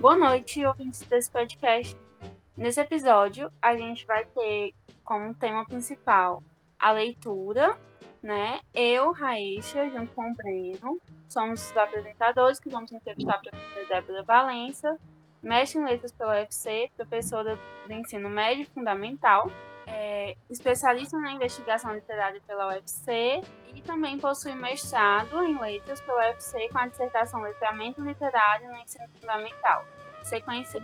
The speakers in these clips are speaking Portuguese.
Boa noite, ouvintes desse podcast. Nesse episódio, a gente vai ter como tema principal a leitura, né? Eu, Raíssa, junto com o Breno, somos os apresentadores que vamos entrevistar a professora Débora Valença, mestre em letras pela UFC, professora do ensino médio fundamental, é, especialista na investigação literária pela UFC e também possui mestrado em letras pela UFC com a dissertação Letramento Literário no Ensino Fundamental, sequência,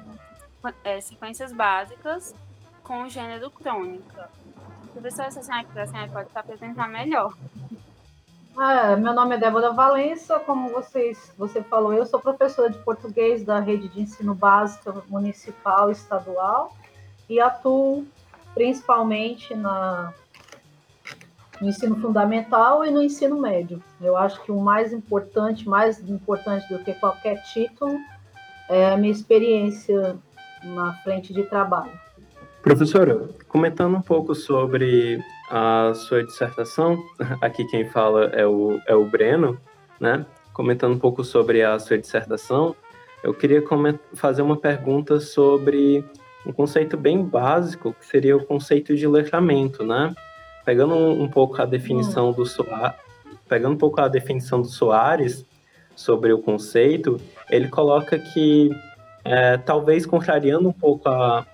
é, sequências básicas com o gênero crônica. Professora, se a senhora pode se apresentar melhor. Ah, meu nome é Débora Valença, como vocês, você falou, eu sou professora de português da rede de ensino básico municipal e estadual e atuo principalmente na, no ensino fundamental e no ensino médio. Eu acho que o mais importante, mais importante do que qualquer título, é a minha experiência na frente de trabalho. Professora, comentando um pouco sobre a sua dissertação, aqui quem fala é o, é o Breno, né? Comentando um pouco sobre a sua dissertação, eu queria fazer uma pergunta sobre um conceito bem básico, que seria o conceito de letramento, né? Pegando um, pouco a definição do Soares, pegando um pouco a definição do Soares sobre o conceito, ele coloca que é, talvez contrariando um pouco a,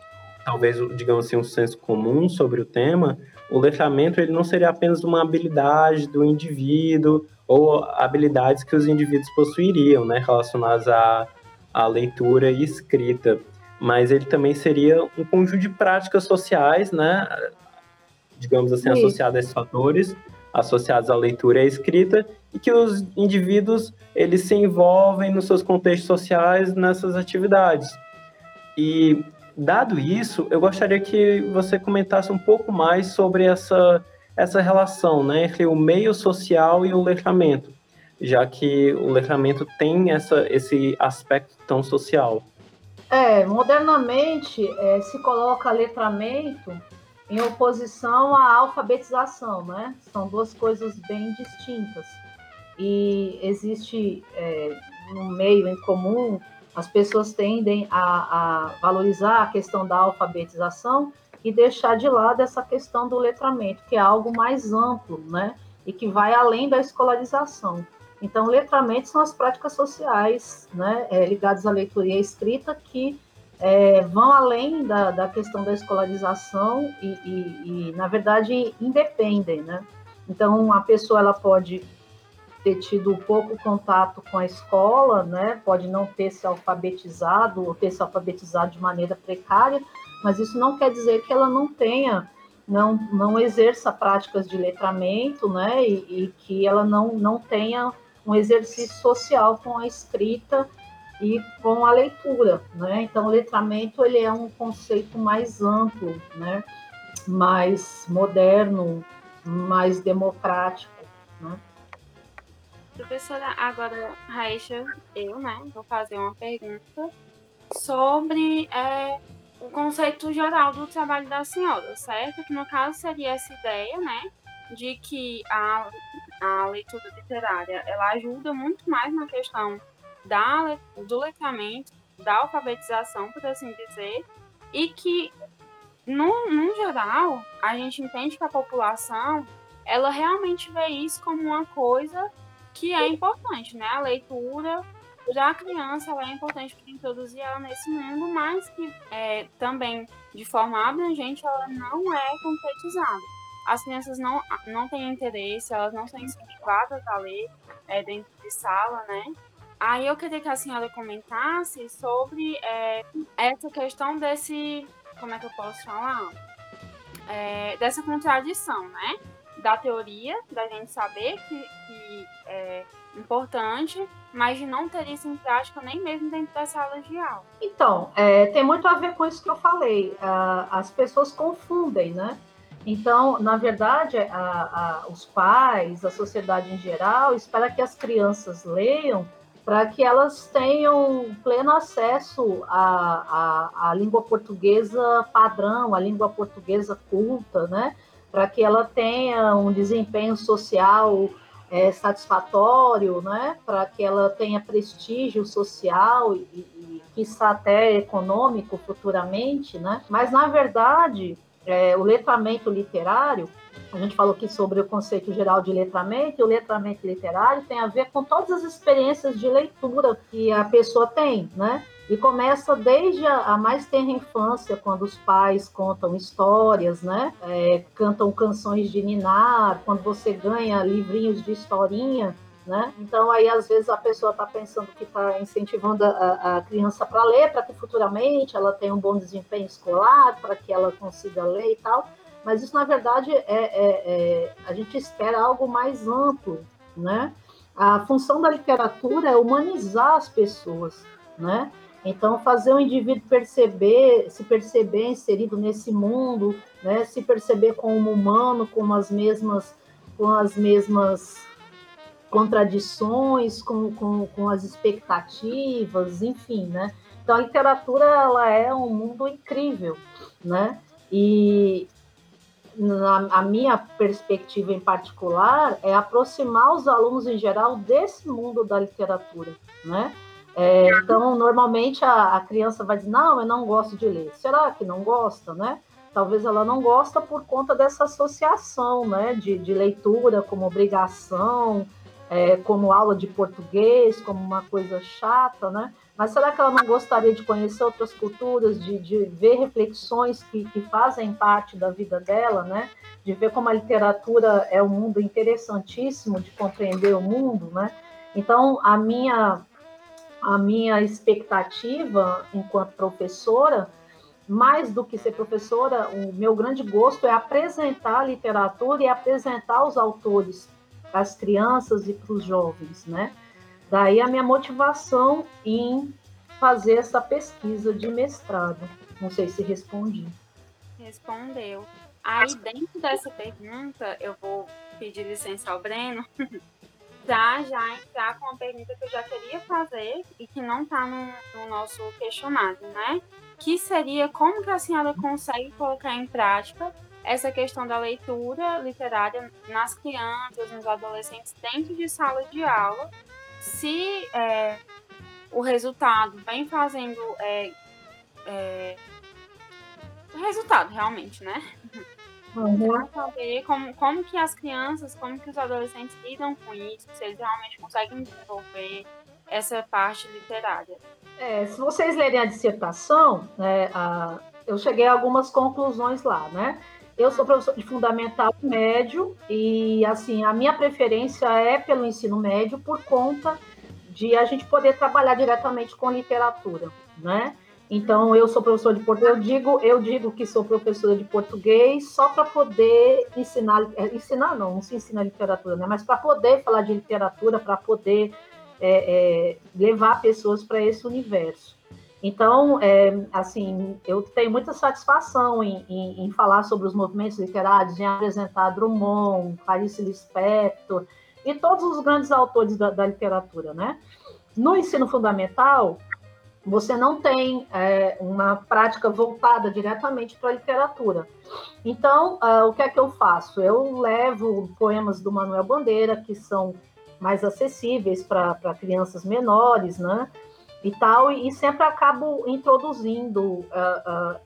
talvez, digamos assim, um senso comum sobre o tema, o letramento ele não seria apenas uma habilidade do indivíduo ou habilidades que os indivíduos possuiriam, né, relacionadas à, à leitura e escrita, mas ele também seria um conjunto de práticas sociais, né, digamos assim, Sim. associadas a esses fatores, associados à leitura e à escrita, e que os indivíduos eles se envolvem nos seus contextos sociais nessas atividades. E Dado isso, eu gostaria que você comentasse um pouco mais sobre essa, essa relação né, entre o meio social e o letramento, já que o letramento tem essa, esse aspecto tão social. É, modernamente é, se coloca letramento em oposição à alfabetização, né? São duas coisas bem distintas. E existe é, no meio em comum as pessoas tendem a, a valorizar a questão da alfabetização e deixar de lado essa questão do letramento, que é algo mais amplo, né? E que vai além da escolarização. Então, letramento são as práticas sociais, né? É, ligadas à leitura e à escrita, que é, vão além da, da questão da escolarização e, e, e, na verdade, independem, né? Então, a pessoa ela pode ter tido pouco contato com a escola, né? Pode não ter se alfabetizado ou ter se alfabetizado de maneira precária, mas isso não quer dizer que ela não tenha, não, não exerça práticas de letramento, né? E, e que ela não, não tenha um exercício social com a escrita e com a leitura, né? Então, o letramento ele é um conceito mais amplo, né? Mais moderno, mais democrático, né? Professora, agora, Raíssa, eu, né, vou fazer uma pergunta sobre é, o conceito geral do trabalho da senhora, certo? Que no caso seria essa ideia, né, de que a, a leitura literária, ela ajuda muito mais na questão da, do letramento, da alfabetização, por assim dizer, e que, no, no geral, a gente entende que a população, ela realmente vê isso como uma coisa que é importante, né? A leitura já a criança ela é importante para introduzir ela nesse mundo, mas que é, também de forma abrangente ela não é concretizada. As crianças não, não têm interesse, elas não são incentivadas a ler é, dentro de sala, né? Aí eu queria que a senhora comentasse sobre é, essa questão desse, como é que eu posso falar? É, dessa contradição, né? da teoria, da gente saber que, que é importante, mas de não ter isso em prática nem mesmo dentro das salas de aula. Então, é, tem muito a ver com isso que eu falei. As pessoas confundem, né? Então, na verdade, a, a, os pais, a sociedade em geral, espera que as crianças leiam para que elas tenham pleno acesso à, à, à língua portuguesa padrão, à língua portuguesa culta, né? para que ela tenha um desempenho social é, satisfatório, né? para que ela tenha prestígio social e, e, quiçá até econômico futuramente, né? Mas na verdade, é, o letramento literário, a gente falou aqui sobre o conceito geral de letramento, e o letramento literário tem a ver com todas as experiências de leitura que a pessoa tem, né? E começa desde a, a mais tenra infância, quando os pais contam histórias, né? É, cantam canções de ninar, quando você ganha livrinhos de historinha, né? Então aí às vezes a pessoa está pensando que está incentivando a, a criança para ler, para que futuramente ela tenha um bom desempenho escolar, para que ela consiga ler e tal. Mas isso na verdade é, é, é, a gente espera algo mais amplo, né? A função da literatura é humanizar as pessoas, né? Então, fazer o indivíduo perceber, se perceber inserido nesse mundo, né, se perceber como humano, com as mesmas, com as mesmas contradições, com, com, com as expectativas, enfim, né? Então, a literatura, ela é um mundo incrível, né? E na, a minha perspectiva em particular é aproximar os alunos em geral desse mundo da literatura, né? É, então, normalmente a, a, criança vai dizer: Não, eu não gosto de ler. Será que não gosta, né? Talvez ela não gosta por conta dessa associação, né? De, de leitura como obrigação, é, como aula de português, como uma coisa chata, né? Mas será que ela não gostaria de conhecer outras culturas, de, de ver reflexões que, que fazem parte da vida dela, né? De ver como a literatura é um mundo interessantíssimo de compreender o mundo, né? Então, a minha a minha expectativa enquanto professora, mais do que ser professora, o meu grande gosto é apresentar a literatura e apresentar os autores para as crianças e para os jovens, né? Daí a minha motivação em fazer essa pesquisa de mestrado. Não sei se respondi. Respondeu. Aí, dentro dessa pergunta, eu vou pedir licença ao Breno já já entrar com uma pergunta que eu já queria fazer e que não está no, no, nosso questionário, né? Que seria como que a senhora consegue colocar em prática essa questão da leitura literária nas crianças, nos adolescentes dentro de sala de aula, se é, o resultado vem fazendo é, é, o resultado realmente, né? Uhum. saber como, como que as crianças, como que os adolescentes lidam com isso, se eles realmente conseguem desenvolver essa parte literária. É, se vocês lerem a dissertação, né, a, eu cheguei a algumas conclusões lá, né? Eu sou professor de fundamental médio e, assim, a minha preferência é pelo ensino médio por conta de a gente poder trabalhar diretamente com literatura, né? Então, eu sou professor de português. Eu digo, eu digo que sou professora de português só para poder ensinar, é, ensinar não, não se ensina literatura, né? Mas para poder falar de literatura, para poder é, é, levar pessoas para esse universo. Então, é, assim, eu tenho muita satisfação em, em, em, falar sobre os movimentos literários, em apresentar Drummond, Clarice Lispector e todos os grandes autores da, da literatura, né? No ensino fundamental, você não tem é, uma prática voltada diretamente para a literatura. Então, uh, o que é que eu faço? Eu levo poemas do Manuel Bandeira, que são mais acessíveis para crianças menores, né? E tal, e, sempre acabo introduzindo uh, uh,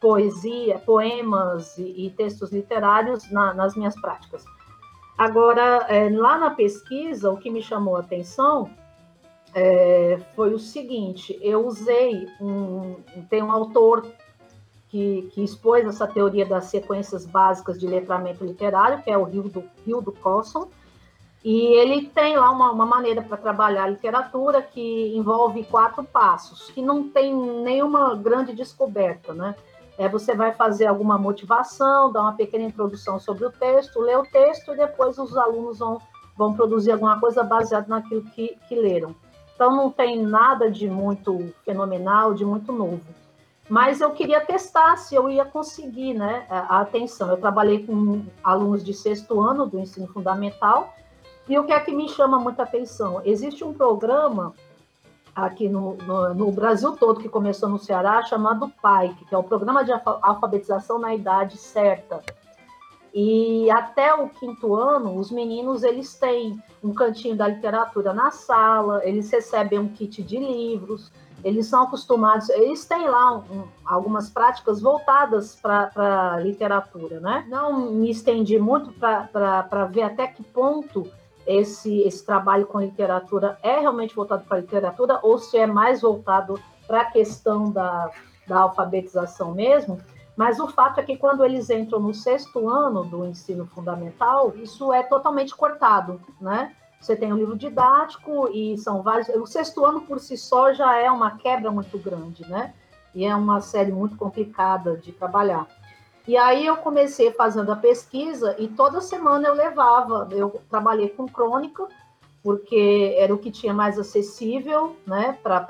poesia, poemas e, e textos literários na, nas minhas práticas. Agora, é, lá na pesquisa, o que me chamou a atenção é, foi o seguinte: eu usei um, tem um autor que, que, expôs essa teoria das sequências básicas de letramento literário, que é o Rio do, Colson, e ele tem lá uma, uma maneira para trabalhar a literatura que envolve quatro passos, que não tem nenhuma grande descoberta, né? É, você vai fazer alguma motivação, dar uma pequena introdução sobre o texto, ler o texto e depois os alunos vão, vão produzir alguma coisa baseada naquilo que, que leram. Então não tem nada de muito fenomenal, de muito novo. Mas eu queria testar se eu ia conseguir né, a atenção. Eu trabalhei com alunos de sexto ano do ensino fundamental, e o que é que me chama muita atenção? Existe um programa aqui no, no, no, Brasil todo, que começou no Ceará, chamado PAIC, que é o Programa de Alfabetização na Idade Certa. E até o quinto ano, os meninos eles têm um cantinho da literatura na sala, eles recebem um kit de livros, eles são acostumados, eles têm lá um, algumas práticas voltadas para a literatura, né? Não me estendi muito para ver até que ponto esse, esse trabalho com literatura é realmente voltado para a literatura ou se é mais voltado para a questão da, da alfabetização mesmo, mas o fato é que quando eles entram no sexto ano do ensino fundamental, isso é totalmente cortado, né? Você tem um livro didático e são vários. O sexto ano por si só já é uma quebra muito grande, né? E é uma série muito complicada de trabalhar. E aí eu comecei fazendo a pesquisa e toda semana eu levava, eu trabalhei com crônica, porque era o que tinha mais acessível, né, para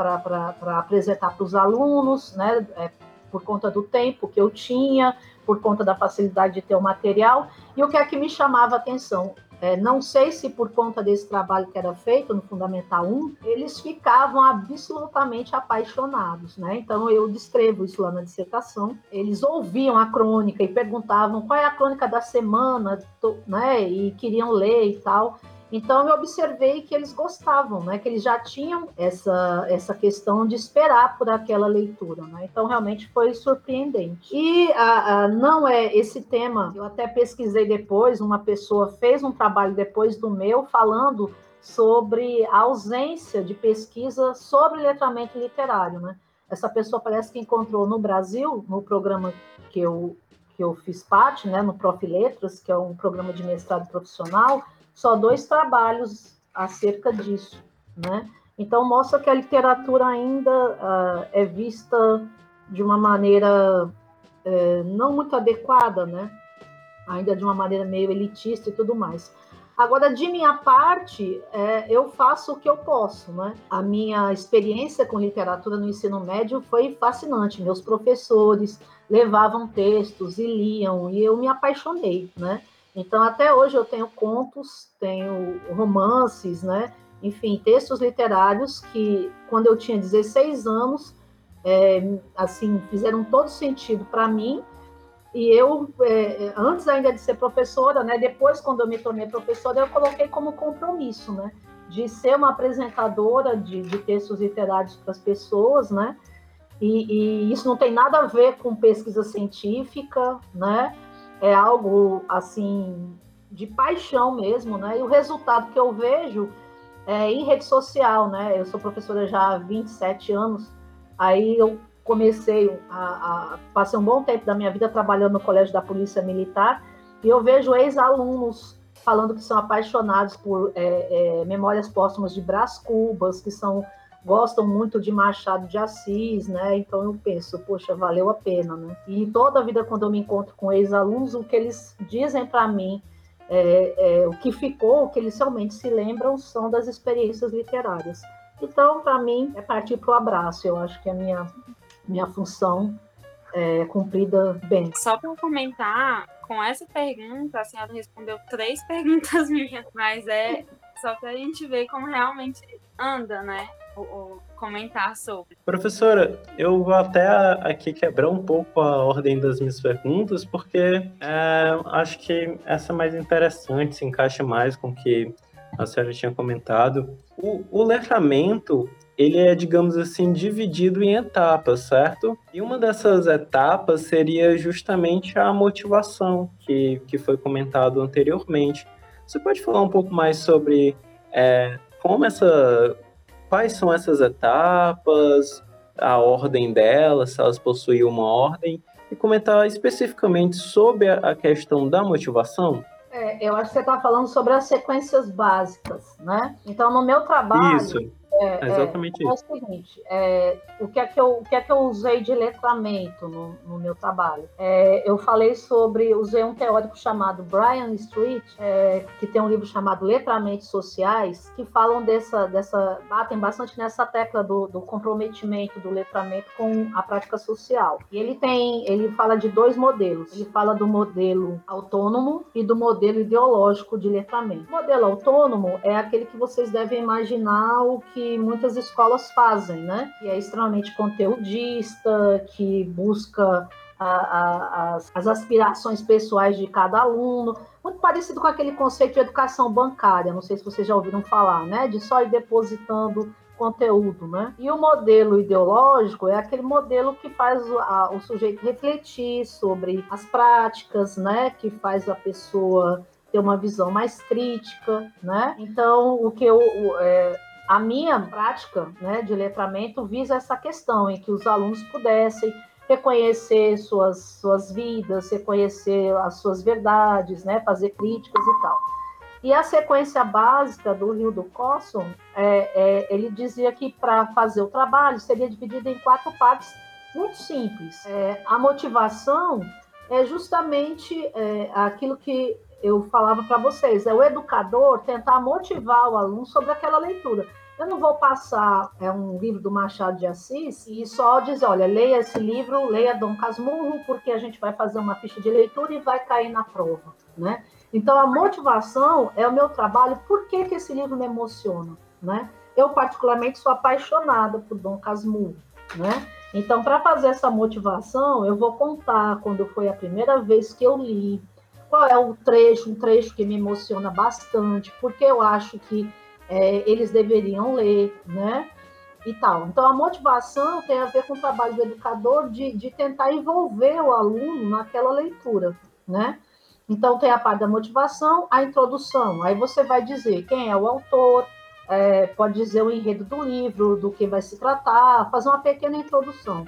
apresentar para os alunos, né, é, por conta do tempo que eu tinha, por conta da facilidade de ter o material. E o que é que me chamava a atenção? É, não sei se por conta desse trabalho que era feito no Fundamental 1, eles ficavam absolutamente apaixonados, né? Então eu descrevo isso lá na dissertação. Eles ouviam a crônica e perguntavam qual é a crônica da semana, né? E queriam ler e tal. Então eu observei que eles gostavam, né? Que eles já tinham essa, essa questão de esperar por aquela leitura, né? Então realmente foi surpreendente. E a, a, não é esse tema. Eu até pesquisei depois. Uma pessoa fez um trabalho depois do meu falando sobre a ausência de pesquisa sobre letramento literário, né? Essa pessoa parece que encontrou no Brasil, no programa que eu que eu fiz parte, né, no Prof Letras, que é um programa de mestrado profissional, só dois trabalhos acerca disso, né? Então mostra que a literatura ainda uh, é vista de uma maneira uh, não muito adequada, né? Ainda de uma maneira meio elitista e tudo mais. Agora, de minha parte, é, eu faço o que eu posso, né? A minha experiência com literatura no ensino médio foi fascinante. Meus professores levavam textos e liam, e eu me apaixonei, né? Então, até hoje eu tenho contos, tenho romances, né? Enfim, textos literários que, quando eu tinha 16 anos, é, assim, fizeram todo sentido para mim. E eu, é, antes ainda de ser professora, né? Depois, quando eu me tornei professora, eu coloquei como compromisso, né? De ser uma apresentadora de, de textos literários para as pessoas, né? E, e isso não tem nada a ver com pesquisa científica, né? É algo assim de paixão mesmo, né? E o resultado que eu vejo é em rede social, né? Eu sou professora já há 27 anos, aí eu comecei a, a passei um bom tempo da minha vida trabalhando no colégio da polícia militar e eu vejo ex-alunos falando que são apaixonados por é, é, memórias póstumas de Brás Cubas, que são gostam muito de Machado de Assis, né? Então eu penso, poxa, valeu a pena, né? E toda a vida quando eu me encontro com ex-alunos, o que eles dizem para mim, é, é, o que ficou, o que eles realmente se lembram, são das experiências literárias. Então, para mim, é partir para o abraço. Eu acho que a minha minha função é cumprida bem. Só para comentar, com essa pergunta, a senhora respondeu três perguntas minhas, mas é só para a gente ver como realmente anda, né? Comentar sobre. Professora, eu vou até aqui quebrar um pouco a ordem das minhas perguntas, porque é, acho que essa é mais interessante, se encaixa mais com o que a senhora tinha comentado. O, o letramento, ele é, digamos assim, dividido em etapas, certo? E uma dessas etapas seria justamente a motivação, que, que foi comentado anteriormente. Você pode falar um pouco mais sobre é, como essa quais são essas etapas, a ordem delas, se elas possuem uma ordem, e comentar especificamente sobre a questão da motivação. É, eu acho que você está falando sobre as sequências básicas, né? Então, no meu trabalho, Isso. É, é exatamente é, isso. É o seguinte, é, o, que é que eu, o que é que eu usei de letramento no, no meu trabalho? É, eu falei sobre, usei um teórico chamado Brian Street, é, que tem um livro chamado Letramentos Sociais, que falam dessa, dessa batem bastante nessa tecla do, do comprometimento do letramento com a prática social. E ele tem, ele fala de dois modelos. Ele fala do modelo autônomo e do modelo ideológico de letramento. O modelo autônomo é aquele que vocês devem imaginar o que muitas escolas fazem, né? Que é extremamente conteudista, que busca a, a, as, as aspirações pessoais de cada aluno, muito parecido com aquele conceito de educação bancária, não sei se vocês já ouviram falar, né? De só ir depositando conteúdo, né? E o modelo ideológico é aquele modelo que faz o, a, o sujeito refletir sobre as práticas, né? Que faz a pessoa ter uma visão mais crítica, né? Então, o que eu, é, a minha prática né, de letramento visa essa questão em que os alunos pudessem reconhecer suas, suas vidas, reconhecer as suas verdades, né, fazer críticas e tal. E a sequência básica do Rio do Cosson, é, é, ele dizia que para fazer o trabalho seria dividido em quatro partes muito simples. É, a motivação é justamente é, aquilo que eu falava para vocês, é o educador tentar motivar o aluno sobre aquela leitura. Eu não vou passar é um livro do Machado de Assis e só dizer, olha, leia esse livro, leia Dom Casmurro, porque a gente vai fazer uma ficha de leitura e vai cair na prova, né? Então, a motivação é o meu trabalho. Por que, que esse livro me emociona? Né? Eu, particularmente, sou apaixonada por Dom Casmurro. Né? Então, para fazer essa motivação, eu vou contar quando foi a primeira vez que eu li, qual é o trecho, um trecho que me emociona bastante, porque eu acho que é, eles deveriam ler, né? E tal. Então, a motivação tem a ver com o trabalho do educador de, de tentar envolver o aluno naquela leitura, né? Então, tem a parte da motivação, a introdução. Aí você vai dizer quem é o autor, é, pode dizer o enredo do livro, do que vai se tratar, fazer uma pequena introdução.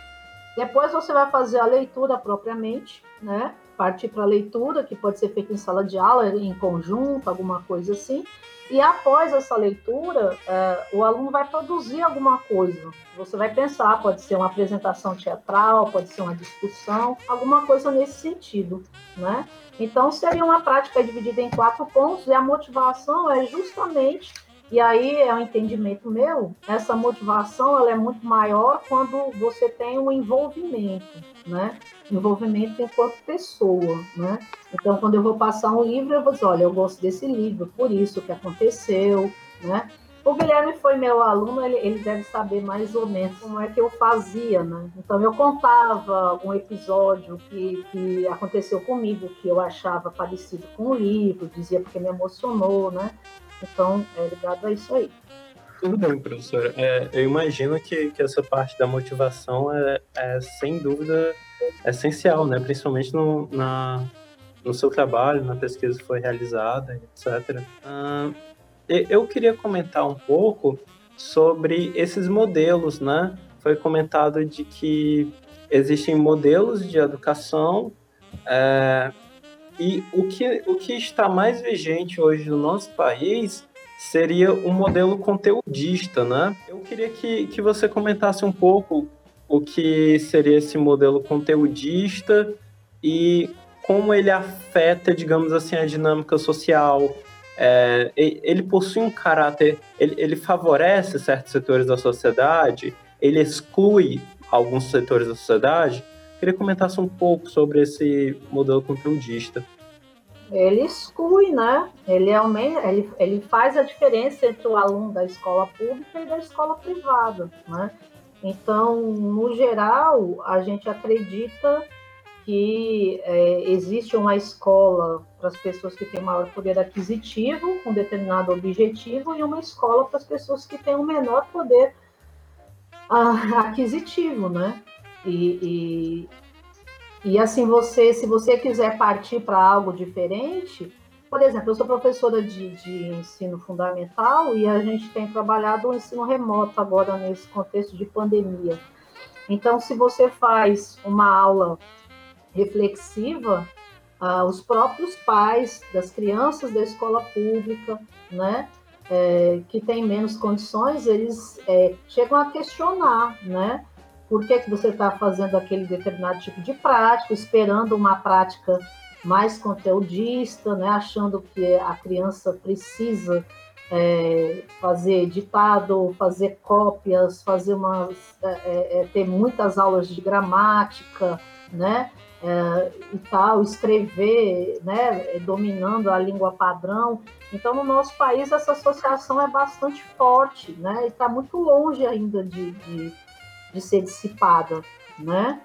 Depois você vai fazer a leitura propriamente, né? Partir para a leitura, que pode ser feita em sala de aula, em conjunto, alguma coisa assim. E após essa leitura, é, o aluno vai produzir alguma coisa. Você vai pensar, pode ser uma apresentação teatral, pode ser uma discussão, alguma coisa nesse sentido, né? Então, seria uma prática dividida em quatro pontos, e a motivação é justamente, e aí é um entendimento meu, essa motivação ela é muito maior quando você tem um envolvimento, né? Envolvimento enquanto pessoa, né? Então, quando eu vou passar um livro, eu vou dizer, olha, eu gosto desse livro, por isso que aconteceu, né? O Guilherme foi meu aluno, ele, ele, deve saber mais ou menos como é que eu fazia, né? Então eu contava algum episódio que, que aconteceu comigo, que eu achava parecido com o livro, dizia porque me emocionou, né? Então é ligado a isso aí. Tudo bem, professora. É, eu imagino que, que essa parte da motivação é, é sem dúvida essencial, né? Principalmente no, na, no seu trabalho, na pesquisa que foi realizada, etc. Eu queria comentar um pouco sobre esses modelos, né? Foi comentado de que existem modelos de educação é, e o que, o que está mais vigente hoje no nosso país seria o um modelo conteudista, né? Eu queria que, que você comentasse um pouco o que seria esse modelo conteudista e como ele afeta, digamos assim, a dinâmica social, é, ele possui um caráter, ele, ele favorece certos setores da sociedade, ele exclui alguns setores da sociedade. Queria comentar um pouco sobre esse modelo conteudista. Ele exclui, né? Ele, aumenta, ele, ele faz a diferença entre o aluno da escola pública e da escola privada, né? Então, no geral, a gente acredita que é, existe uma escola para as pessoas que têm maior poder aquisitivo, com determinado objetivo, e uma escola para as pessoas que têm um menor poder ah, aquisitivo, né? E, e, e, assim, você, se você quiser partir para algo diferente, por exemplo, eu sou professora de, de ensino fundamental e a gente tem trabalhado o ensino remoto agora nesse contexto de pandemia. Então, se você faz uma aula reflexiva, ah, os próprios pais das crianças da escola pública, né, é, que têm menos condições, eles é, chegam a questionar, né, por que, que você está fazendo aquele determinado tipo de prática, esperando uma prática mais conteudista, né, achando que a criança precisa é, fazer ditado, fazer cópias, fazer umas, é, é, é ter muitas aulas de gramática, né? é, e tal, escrever, né, dominando a língua padrão. Então, no nosso país, essa associação é bastante forte, né, e está muito longe ainda de, de, de, ser dissipada, né,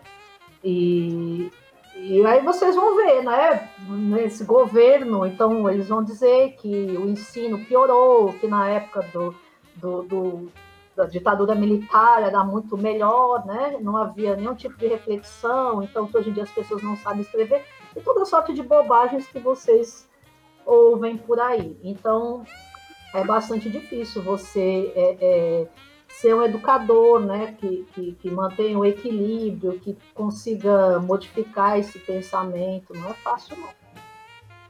e, e aí vocês vão ver, né, nesse governo, então eles vão dizer que o ensino piorou, que na época do, do, do da ditadura militar era muito melhor, né? não havia nenhum tipo de reflexão, então hoje em dia as pessoas não sabem escrever, e toda sorte de bobagens que vocês ouvem por aí. Então, é bastante difícil você é, é, ser um educador né? que, que, que mantenha o equilíbrio, que consiga modificar esse pensamento, não é fácil não.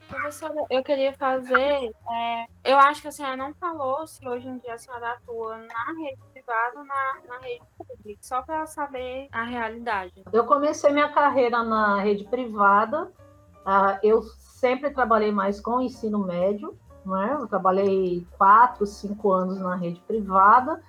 Professora, eu queria fazer. É, eu acho que a senhora não falou se hoje em dia a senhora atua na rede privada ou na, na rede pública, só para saber a realidade. Eu comecei minha carreira na rede privada. Uh, eu sempre trabalhei mais com ensino médio, né? Eu trabalhei quatro, cinco anos na rede privada.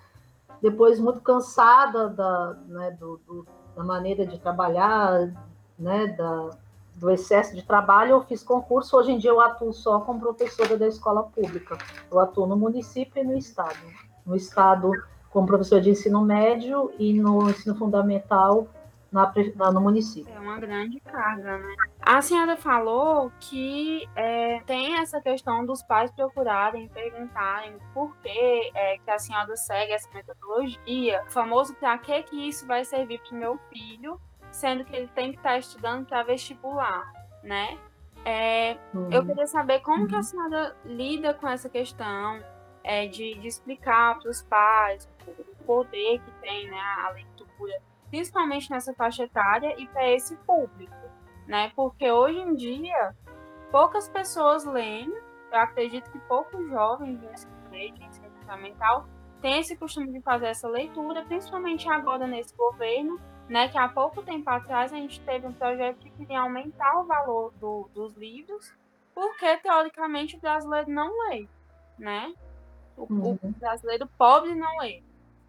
Depois, muito cansada da, né, do, do, da maneira de trabalhar, né, da, do excesso de trabalho, eu fiz concurso. Hoje em dia eu atuo só como professora da escola pública. Eu atuo no município e no estado. No estado, como professora de ensino médio e no ensino fundamental na, na, no município. É uma grande carga, né? A senhora falou que é, tem essa questão dos pais procurarem, perguntarem por que, é, que a senhora segue essa metodologia, o famoso para que, que isso vai servir para o meu filho sendo que ele tem que estar tá estudando para vestibular, né? É, uhum. Eu queria saber como que a uhum. senhora lida com essa questão é, de, de, explicar para os pais o poder que tem né, a leitura, principalmente nessa faixa etária e para esse público, né? Porque hoje em dia poucas pessoas leem, eu acredito que poucos jovens médio, ensino fundamental, têm esse costume de fazer essa leitura, principalmente agora nesse governo, né, que há pouco tempo atrás a gente teve um projeto que queria aumentar o valor do, dos livros, porque teoricamente o brasileiro não lê, né? O, uhum. o brasileiro pobre não lê.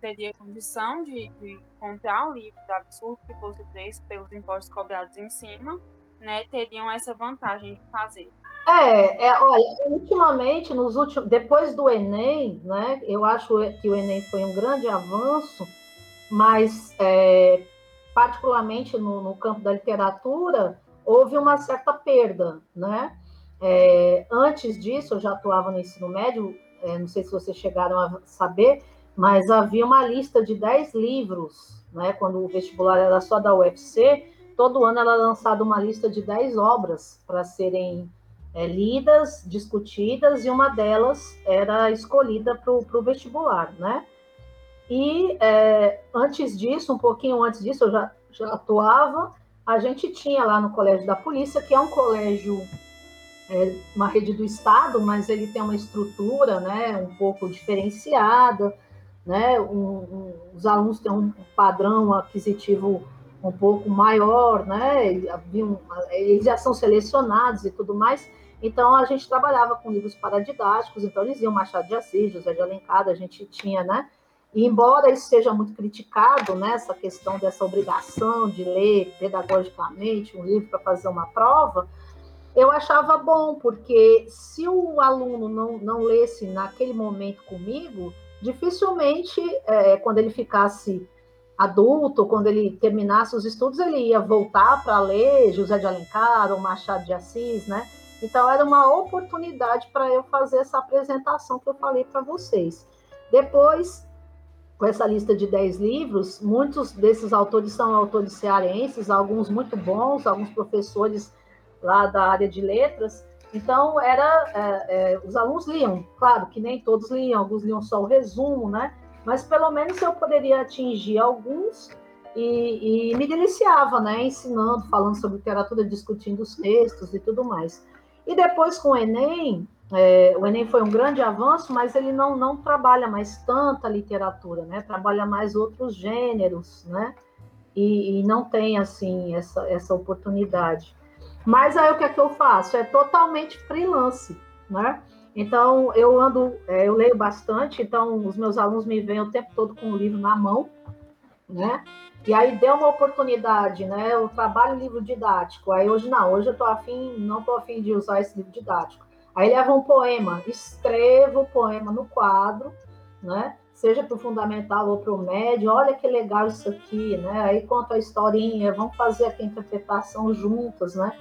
Teria condição de, de comprar um livro da absurdo que fosse preço pelos impostos cobrados em cima, né? Teriam essa vantagem de fazer. É, é, olha, ultimamente, nos últimos, depois do Enem, né? Eu acho que o Enem foi um grande avanço, mas é, particularmente no, no, campo da literatura, houve uma certa perda, né? É, antes disso, eu já atuava no ensino médio, é, não sei se vocês chegaram a saber, mas havia uma lista de 10 livros, né? Quando o vestibular era só da UFC, todo ano era lançada uma lista de 10 obras para serem é, lidas, discutidas, e uma delas era escolhida para o vestibular, né? E é, antes disso, um pouquinho antes disso, eu já, já atuava. A gente tinha lá no Colégio da Polícia, que é um colégio, é, uma rede do Estado, mas ele tem uma estrutura né, um pouco diferenciada. Né? Um, um, os alunos têm um padrão aquisitivo um pouco maior, né? eles já são selecionados e tudo mais. Então, a gente trabalhava com livros paradidáticos, então eles iam Machado de Assis, José de Alencar, a gente tinha, né? E embora isso seja muito criticado, né, essa questão dessa obrigação de ler pedagogicamente um livro para fazer uma prova, eu achava bom, porque se o aluno não, não lesse naquele momento comigo, dificilmente, é, quando ele ficasse adulto, quando ele terminasse os estudos, ele ia voltar para ler José de Alencar ou Machado de Assis, né? Então, era uma oportunidade para eu fazer essa apresentação que eu falei para vocês. Depois, com essa lista de 10 livros, muitos desses autores são autores cearenses, alguns muito bons, alguns professores lá da área de letras. Então, era é, é, os alunos liam, claro que nem todos liam, alguns liam só o resumo, né? Mas pelo menos eu poderia atingir alguns e, e me deliciava, né? Ensinando, falando sobre literatura, discutindo os textos e tudo mais. E depois com o Enem, é, o Enem foi um grande avanço, mas ele não, não trabalha mais tanta literatura, né? Trabalha mais outros gêneros, né? E, e, não tem, assim, essa, essa oportunidade. Mas aí o que é que eu faço? É totalmente freelance, né? Então, eu ando, é, eu leio bastante, então os meus alunos me veem o tempo todo com o livro na mão, né? E aí deu uma oportunidade, né? Eu trabalho livro didático. Aí hoje não, hoje eu tô afim, não tô afim de usar esse livro didático. Aí leva um poema, escreva o poema no quadro, né? Seja para o fundamental ou para o médio, olha que legal isso aqui, né? Aí conta a historinha, vamos fazer aqui a interpretação juntas, né?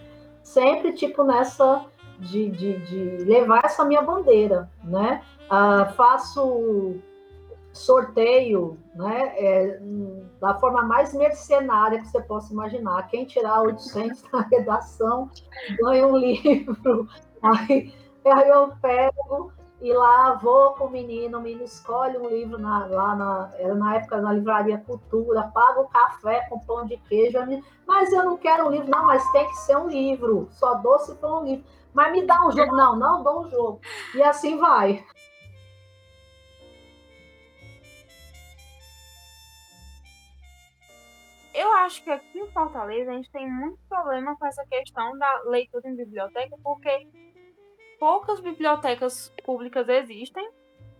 Sempre tipo nessa de, de, de levar essa minha bandeira, né? Ah, faço sorteio, né, é, da forma mais mercenária que você possa imaginar. Quem tirar 800 na redação ganha um livro. Aí, aí eu pego e lá vou com o menino, o menino escolhe um livro na, lá na, era na época na livraria Cultura, paga o café com pão de queijo, mas eu não quero um livro, não, mas tem que ser um livro, só dou se um livro. Mas me dá um jogo, não, não dou um jogo. E assim vai. Eu acho que aqui em Fortaleza a gente tem muito problema com essa questão da leitura em biblioteca, porque poucas bibliotecas públicas existem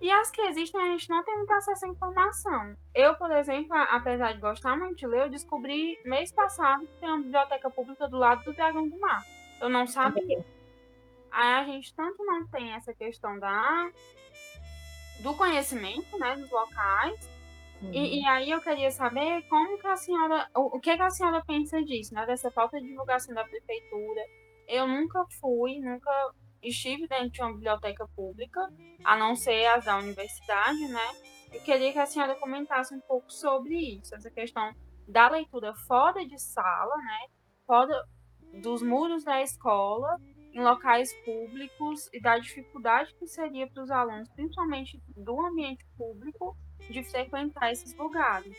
e as que existem a gente não tem muito acesso à informação. Eu, por exemplo, apesar de gostar muito de ler, eu descobri mês passado que tem uma biblioteca pública do lado do Dragão do Mar. Eu não sabia. Aí a gente tanto não tem essa questão da do conhecimento, né, dos locais, Uhum. E, e, aí eu queria saber como que a senhora, o, o que, que a senhora pensa disso, né? Dessa falta de divulgação da prefeitura. Eu nunca fui, nunca estive dentro de uma biblioteca pública, a não ser as da universidade, né? Eu queria que a senhora comentasse um pouco sobre isso, essa questão da leitura fora de sala, né? Fora dos muros da escola, em locais públicos e da dificuldade que seria para os alunos, principalmente do ambiente público, de frequentar esses lugares.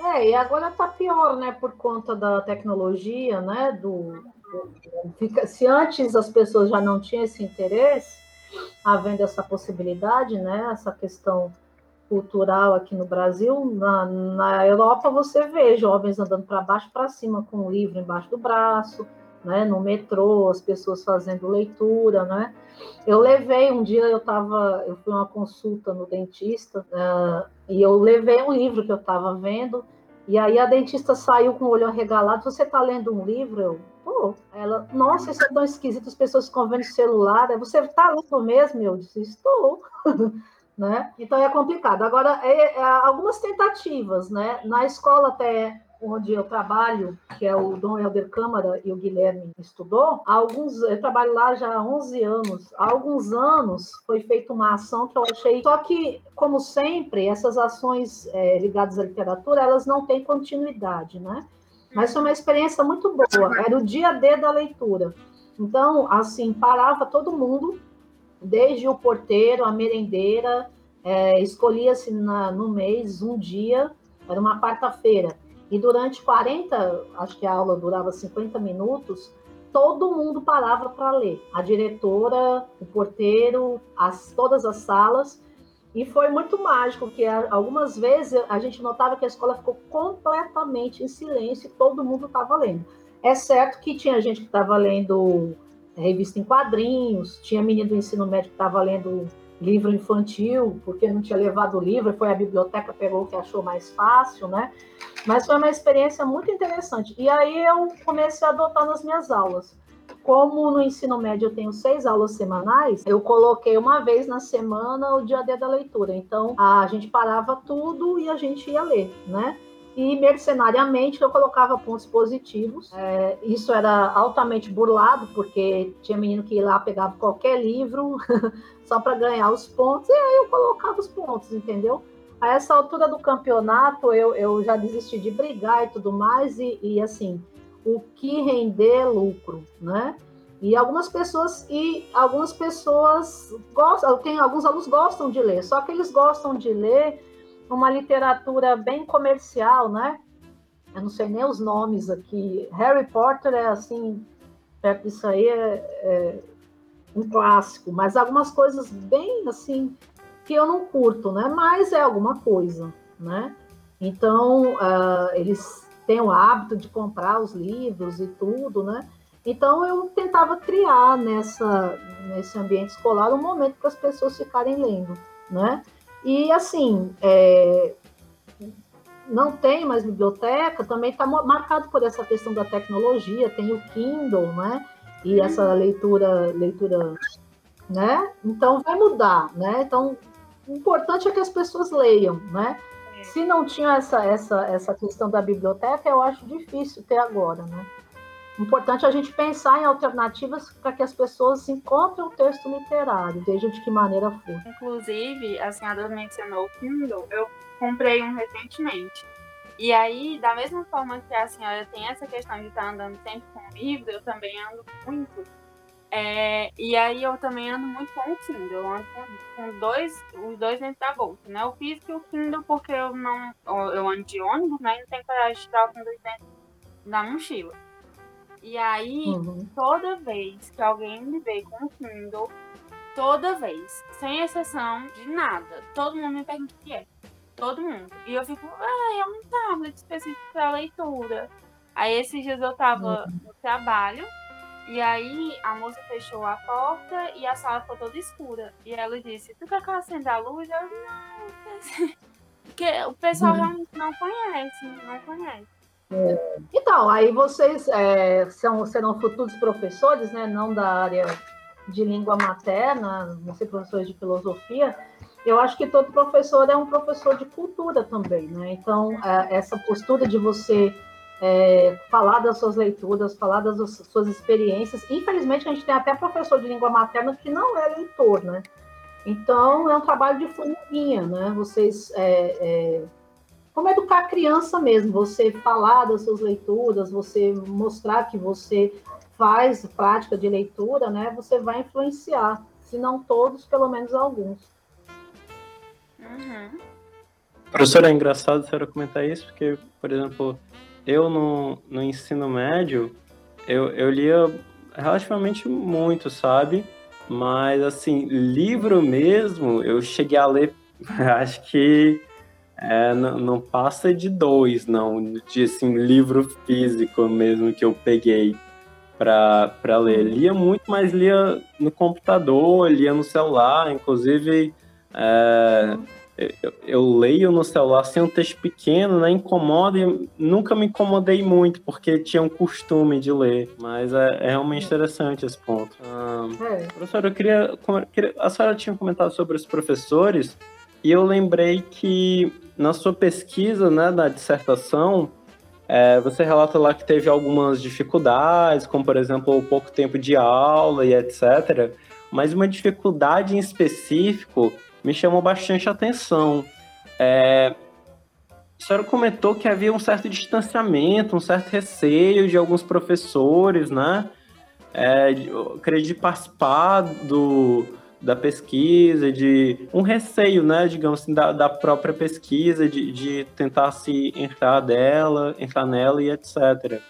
É, e agora está pior, né, por conta da tecnologia, né, do, do, se antes as pessoas já não tinham esse interesse, havendo essa possibilidade, né, essa questão cultural aqui no Brasil, na, na Europa você vê jovens andando para baixo para cima com um livro embaixo do braço, né, no metrô, as pessoas fazendo leitura, né? Eu levei um dia eu estava, eu fui uma consulta no dentista uh, e eu levei um livro que eu estava vendo e aí a dentista saiu com o olho arregalado. Você está lendo um livro? Eu, Ela, nossa, isso é tão esquisito. As pessoas ficam vendo celular. Você está lendo mesmo? Eu disse, estou. né? Então é complicado. Agora, é, é, algumas tentativas, né? Na escola até onde eu trabalho, que é o Dom Helder Câmara e o Guilherme estudou, há alguns, eu trabalho lá já há 11 anos. Há alguns anos foi feita uma ação que eu achei. Só que, como sempre, essas ações é, ligadas à literatura, elas não têm continuidade, né? Mas foi uma experiência muito boa. Era o dia D da leitura. Então, assim, parava todo mundo, desde o porteiro, a merendeira, é, escolhia-se no mês um dia, era uma quarta-feira e durante 40, acho que a aula durava 50 minutos, todo mundo parava para ler. A diretora, o porteiro, as, todas as salas. E foi muito mágico, porque algumas vezes a gente notava que a escola ficou completamente em silêncio e todo mundo estava lendo. É certo que tinha gente que estava lendo revista em quadrinhos, tinha menino do ensino médio que estava lendo livro infantil, porque não tinha levado o livro, foi à biblioteca, pegou o que achou mais fácil, né? Mas foi uma experiência muito interessante. E aí eu comecei a adotar nas minhas aulas. Como no ensino médio eu tenho seis aulas semanais, eu coloquei uma vez na semana o dia D da leitura. Então a gente parava tudo e a gente ia ler, né? e mercenariamente eu colocava pontos positivos. É, isso era altamente burlado, porque tinha menino que ia lá, pegava qualquer livro só para ganhar os pontos, e aí eu colocava os pontos, entendeu? A essa altura do campeonato, eu, eu já desisti de brigar e tudo mais, e, e assim, o que render lucro, né? E algumas pessoas e algumas pessoas gostam, tem alguns alunos gostam de ler, só que eles gostam de ler uma literatura bem comercial, né? Eu não sei nem os nomes aqui. Harry Potter é assim, perto disso aí é, é um clássico, mas algumas coisas bem assim que eu não curto, né? Mas é alguma coisa, né? Então uh, eles têm o hábito de comprar os livros e tudo, né? Então eu tentava criar nessa nesse ambiente escolar um momento para as pessoas ficarem lendo, né? E assim, é, não tem mais biblioteca, também está marcado por essa questão da tecnologia, tem o Kindle, né? E essa leitura, leitura, né? Então vai mudar, né? Então o importante é que as pessoas leiam, né? Se não tinha essa, essa, essa questão da biblioteca, eu acho difícil ter agora, né? importante a gente pensar em alternativas para que as pessoas encontrem o texto literário, seja de que maneira for. Inclusive, a senhora mencionou o Kindle, eu comprei um recentemente. E aí, da mesma forma que a senhora tem essa questão de estar andando sempre com o livro, eu também ando muito. É, e aí eu também ando muito com o Kindle, eu ando com, com dois, os dois dentro da bolsa, né? O físico e o Kindle porque eu não, eu ando de ônibus, né? E não tenho coragem de tirar o Kindle dentro da mochila. E aí, uhum. toda vez que alguém me vê com o Kindle, toda vez, sem exceção de nada, todo mundo me pergunta o que é. Todo mundo. E eu fico, ah, é um tablet específico para leitura. Aí esses dias eu tava uhum. no trabalho, e aí a moça fechou a porta e a sala ficou toda escura. E ela disse, tu quer que eu acenda a luz? Eu, não, porque o pessoal realmente não conhece, não conhece. É. Então, aí vocês é, são, serão futuros professores, né? Não da área de língua materna, não sei, professores de filosofia. Eu acho que todo professor é um professor de cultura também, né? Então, é, essa postura de você é, falar das suas leituras, falar das suas experiências. Infelizmente, a gente tem até professor de língua materna que não é leitor, né? Então, é um trabalho de formiguinha, né? Vocês é, é, como educar a criança mesmo, você falar das suas leituras, você mostrar que você faz prática de leitura, né? Você vai influenciar, se não todos, pelo menos alguns. Uhum. Professora, é engraçado a senhora comentar isso, porque, por exemplo, eu no, no ensino médio, eu, eu lia relativamente muito, sabe? Mas, assim, livro mesmo, eu cheguei a ler, acho que é, não, não, passa de dois, não, de assim, livro físico mesmo que eu peguei para ler. Lia muito, mas lia no computador, lia no celular, inclusive é, eu, eu, leio no celular sem um texto pequeno, né? Incomoda e nunca me incomodei muito, porque tinha um costume de ler. Mas é, é realmente interessante esse ponto. Ah. Professora, eu queria, queria. A senhora tinha comentado sobre os professores. E eu lembrei que na sua pesquisa, né, da dissertação, é, você relata lá que teve algumas dificuldades, como por exemplo o pouco tempo de aula e etc. Mas uma dificuldade em específico me chamou bastante atenção. É, a senhora comentou que havia um certo distanciamento, um certo receio de alguns professores, né? É, de participar do, da pesquisa, de um receio, né, digamos assim, da, da própria pesquisa, de, de tentar se entrar dela, entrar nela e etc.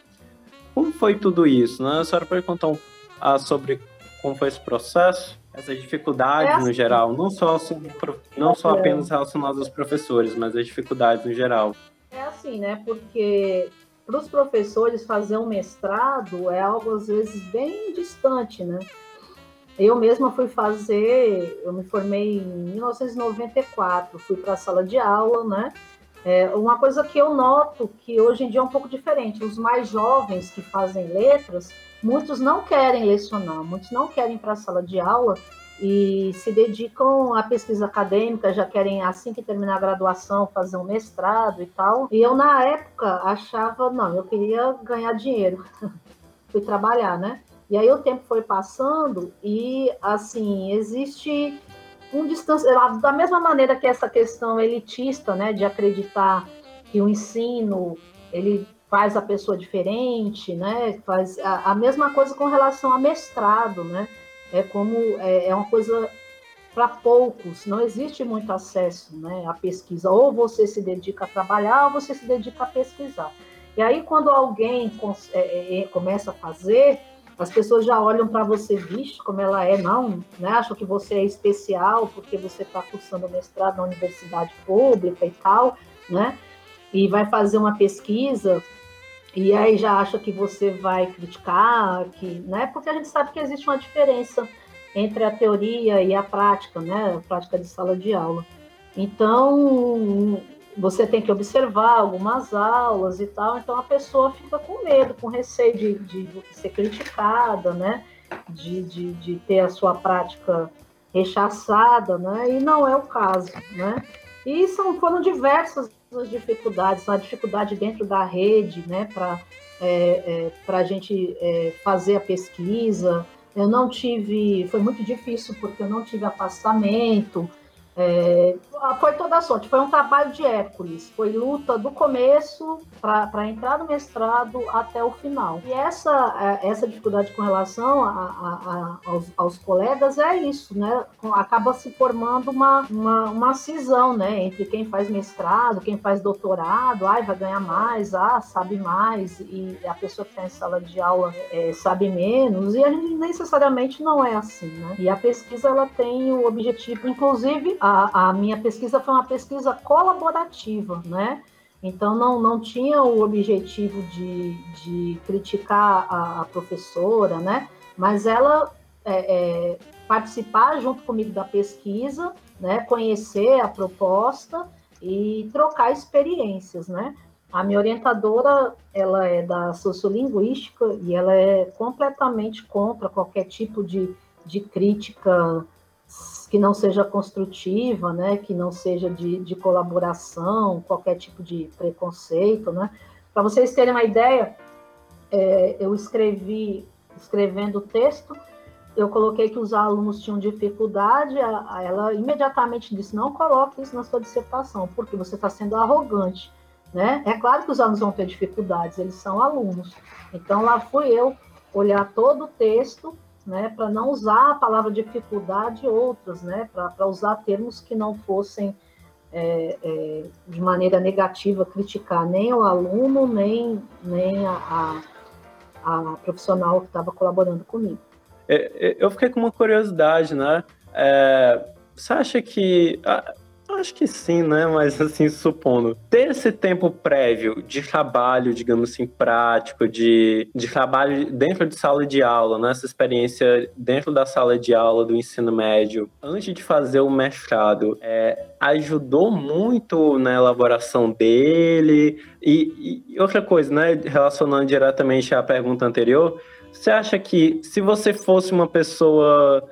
Como foi tudo isso, né? A senhora pode contar um, ah, sobre como foi esse processo, essas dificuldades é assim. no geral, não só, não só é. apenas relacionadas aos professores, mas as dificuldades no geral. É assim, né? Porque para os professores fazer um mestrado é algo às vezes bem distante, né? Eu mesma fui fazer, eu me formei em 1994, fui para a sala de aula, né? É uma coisa que eu noto que hoje em dia é um pouco diferente. Os mais jovens que fazem letras, muitos não querem lecionar, muitos não querem para a sala de aula e se dedicam à pesquisa acadêmica, já querem, assim que terminar a graduação, fazer um mestrado e tal. E eu, na época, achava, não, eu queria ganhar dinheiro. Fui trabalhar, né? E aí o tempo foi passando e, assim, existe um distanciamento, da mesma maneira que essa questão elitista, né, de acreditar que o ensino, ele faz a pessoa diferente, né, faz a, a mesma coisa com relação a mestrado, né, é como, é, é uma coisa para poucos, não existe muito acesso, né, à pesquisa, ou você se dedica a trabalhar, ou você se dedica a pesquisar. E aí, quando alguém é, é, começa a fazer, as pessoas já olham para você, vixe, como ela é, não, né? Acham que você é especial porque você está cursando mestrado na universidade pública e tal, né? E vai fazer uma pesquisa e aí já acha que você vai criticar, que, né? Porque a gente sabe que existe uma diferença entre a teoria e a prática, né? A prática de sala de aula. Então, você tem que observar algumas aulas e tal, então a pessoa fica com medo, com receio de, de ser criticada, né? De, de, de ter a sua prática rechaçada, né? E não é o caso, né? E são, foram diversas as dificuldades, a dificuldade dentro da rede, né, para é, é, a gente é, fazer a pesquisa. Eu não tive, foi muito difícil porque eu não tive afastamento, é, foi toda a sorte, foi um trabalho de Hércules, foi luta do começo para entrar no mestrado até o final. E essa, é, essa dificuldade com relação a, a, a, aos, aos, colegas é isso, né? Acaba se formando uma, uma, uma cisão né? entre quem faz mestrado, quem faz doutorado, ai, vai ganhar mais, ah, sabe mais, e a pessoa que está em sala de aula é, sabe menos, e a gente necessariamente não é assim, né? E a pesquisa ela tem o objetivo, inclusive, a minha pesquisa foi uma pesquisa colaborativa, né? Então, não, não tinha o objetivo de, de criticar a, a professora, né? Mas ela é, é, participar junto comigo da pesquisa, né? Conhecer a proposta e trocar experiências, né? A minha orientadora, ela é da sociolinguística e ela é completamente contra qualquer tipo de, de crítica que não seja construtiva, né, que não seja de, de colaboração, qualquer tipo de preconceito, né. Para vocês terem uma ideia, é, eu escrevi, escrevendo o texto, eu coloquei que os alunos tinham dificuldade, a, a ela imediatamente disse, não coloque isso na sua dissertação, porque você está sendo arrogante, né? É claro que os alunos vão ter dificuldades, eles são alunos. Então, lá fui eu olhar todo o texto né, para não usar a palavra dificuldade e outras, né, para usar termos que não fossem é, é, de maneira negativa criticar nem o aluno, nem, nem a, a, a profissional que estava colaborando comigo. É, é, eu fiquei com uma curiosidade, né? É, você acha que Acho que sim, né? Mas assim, supondo. Ter esse tempo prévio de trabalho, digamos assim, prático, de, de trabalho dentro de sala de aula, né? Essa experiência dentro da sala de aula do ensino médio, antes de fazer o mestrado, é, ajudou muito na elaboração dele. E, e outra coisa, né? Relacionando diretamente à pergunta anterior, você acha que se você fosse uma pessoa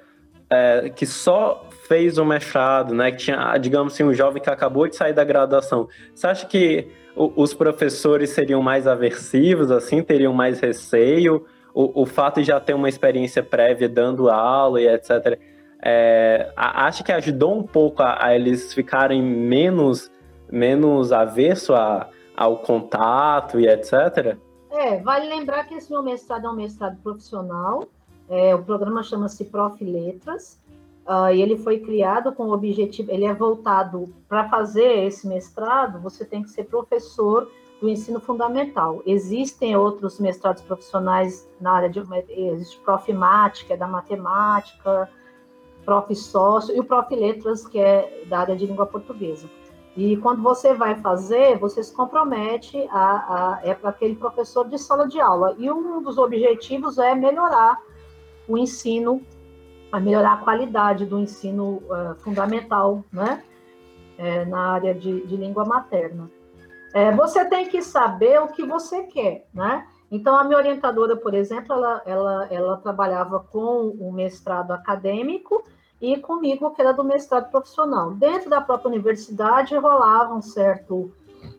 é, que só fez o mestrado, né, que tinha, digamos assim, um jovem que acabou de sair da graduação, você acha que os professores seriam mais aversivos, assim, teriam mais receio? O, o fato de já ter uma experiência prévia dando aula e etc., é, acha que ajudou um pouco a, a, eles ficarem menos, menos averso a, ao contato e etc.? É, vale lembrar que esse meu mestrado é um mestrado profissional, é, o programa chama-se Prof. Letras, Uh, e ele foi criado com o objetivo, ele é voltado para fazer esse mestrado, você tem que ser professor do ensino fundamental. Existem outros mestrados profissionais na área de existe Prof Mat, que é da matemática, Prof Sócio e o Prof Letras, que é da área de língua portuguesa. E quando você vai fazer, você se compromete a, a é para aquele professor de sala de aula. E um dos objetivos é melhorar o ensino a melhorar a qualidade do ensino uh, fundamental, né? É, na área de, de língua materna. É, você tem que saber o que você quer, né? Então, a minha orientadora, por exemplo, ela, ela, ela trabalhava com o mestrado acadêmico e comigo, que era do mestrado profissional. Dentro da própria universidade, rolava um certo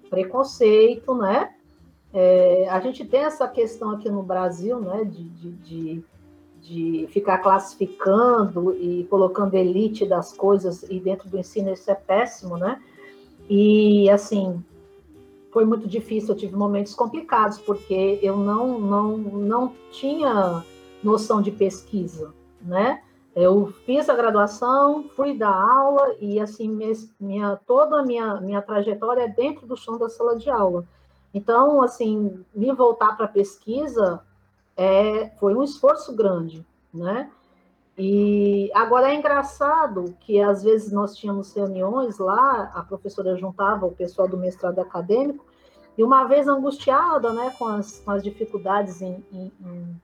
preconceito, né? É, a gente tem essa questão aqui no Brasil, né, de, de, de de ficar classificando e colocando elite das coisas e dentro do ensino isso é péssimo, né? E assim foi muito difícil, eu tive momentos complicados porque eu não não não tinha noção de pesquisa, né? Eu fiz a graduação, fui dar aula e assim minha, toda a minha minha trajetória é dentro do chão da sala de aula. Então, assim, me voltar para pesquisa é, foi um esforço grande, né? E agora é engraçado que às vezes nós tínhamos reuniões lá, a professora juntava o pessoal do mestrado acadêmico, e uma vez angustiada né, com, as, com as dificuldades em, em, em,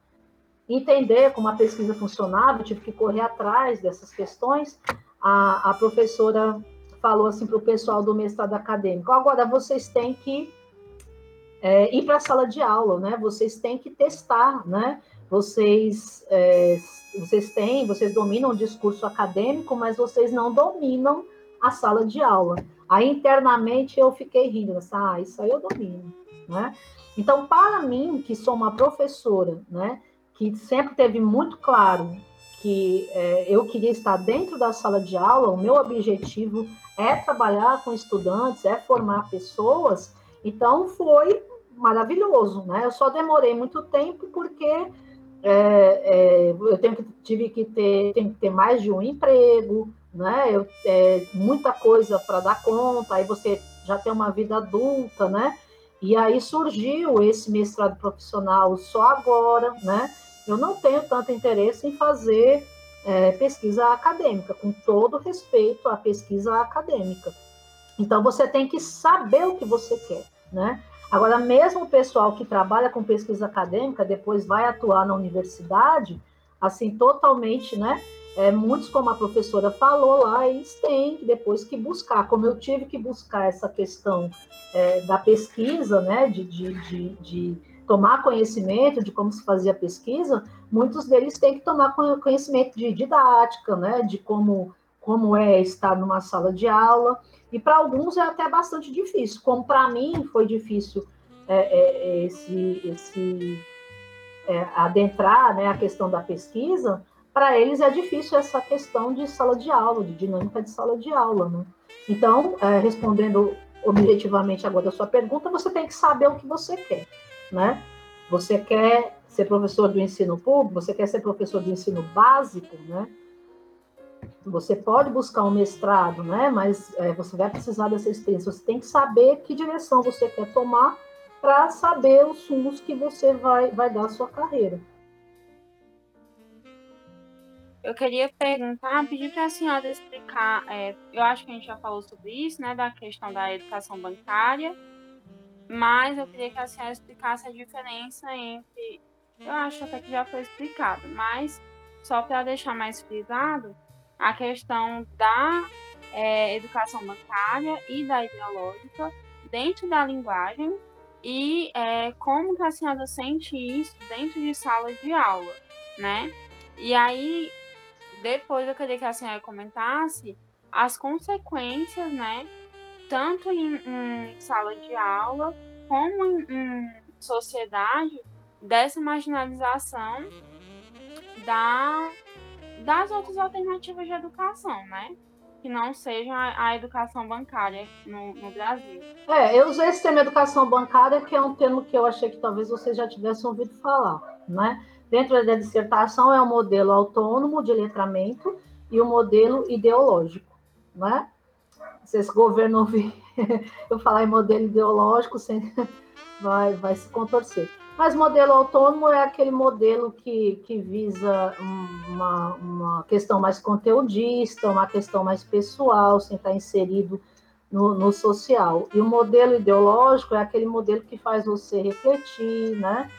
entender como a pesquisa funcionava, tive que correr atrás dessas questões, a, a professora falou assim para o pessoal do mestrado acadêmico: agora vocês têm que é, ir para a sala de aula, né? Vocês têm que testar, né? Vocês, é, vocês têm, vocês dominam o discurso acadêmico, mas vocês não dominam a sala de aula. Aí internamente eu fiquei rindo, assim, ah, isso aí eu domino, né? Então, para mim, que sou uma professora, né, que sempre teve muito claro que é, eu queria estar dentro da sala de aula, o meu objetivo é trabalhar com estudantes, é formar pessoas, então foi maravilhoso, né? Eu só demorei muito tempo porque é, é, eu tenho, tive que ter, tenho que ter mais de um emprego, né? Eu, é, muita coisa para dar conta, aí você já tem uma vida adulta, né? E aí surgiu esse mestrado profissional só agora, né? eu não tenho tanto interesse em fazer é, pesquisa acadêmica, com todo respeito à pesquisa acadêmica. Então, você tem que saber o que você quer, né? Agora, mesmo o pessoal que trabalha com pesquisa acadêmica, depois vai atuar na universidade, assim, totalmente, né? É, muitos, como a professora falou lá, eles têm depois que buscar, como eu tive que buscar essa questão é, da pesquisa, né? de, de, de, de tomar conhecimento de como se fazia pesquisa, muitos deles têm que tomar conhecimento de didática, né, de como, como é estar numa sala de aula, e para alguns é até bastante difícil, como para mim foi difícil é, é, é, esse, esse é, adentrar né, a questão da pesquisa, para eles é difícil essa questão de sala de aula, de dinâmica de sala de aula. Né? Então, é, respondendo objetivamente agora a sua pergunta, você tem que saber o que você quer né? Você quer ser professor do ensino público, você quer ser professor do ensino básico, né? Você pode buscar um mestrado, né? Mas é, você vai precisar dessa experiência. Você tem que saber que direção você quer tomar para saber os rumos que você vai, vai dar à sua carreira. Eu queria perguntar, pedir para a senhora explicar, é, eu acho que a gente já falou sobre isso, né, da questão da educação bancária, mas eu queria que a senhora explicasse a diferença entre. Eu acho até que já foi explicado, mas só para deixar mais frisado, a questão da é, educação bancária e da ideológica dentro da linguagem e é, como que a senhora sente isso dentro de sala de aula, né? E aí, depois eu queria que a senhora comentasse as consequências, né, tanto em, em sala de aula como em, em sociedade dessa marginalização da, das outras alternativas de educação, né? Que não seja a, educação bancária no, no, Brasil. É, eu usei esse termo educação bancária, que é um termo que eu achei que talvez vocês já tivessem ouvido falar, né? Dentro da dissertação é o modelo autônomo de letramento e o modelo ideológico, né? se esse governo ouvir eu falar em modelo ideológico, vai, vai se contorcer. Mas modelo autônomo é aquele modelo que, que visa uma, uma questão mais conteudista, uma questão mais pessoal, sem estar inserido no, no, social. E o modelo ideológico é aquele modelo que faz você refletir, né?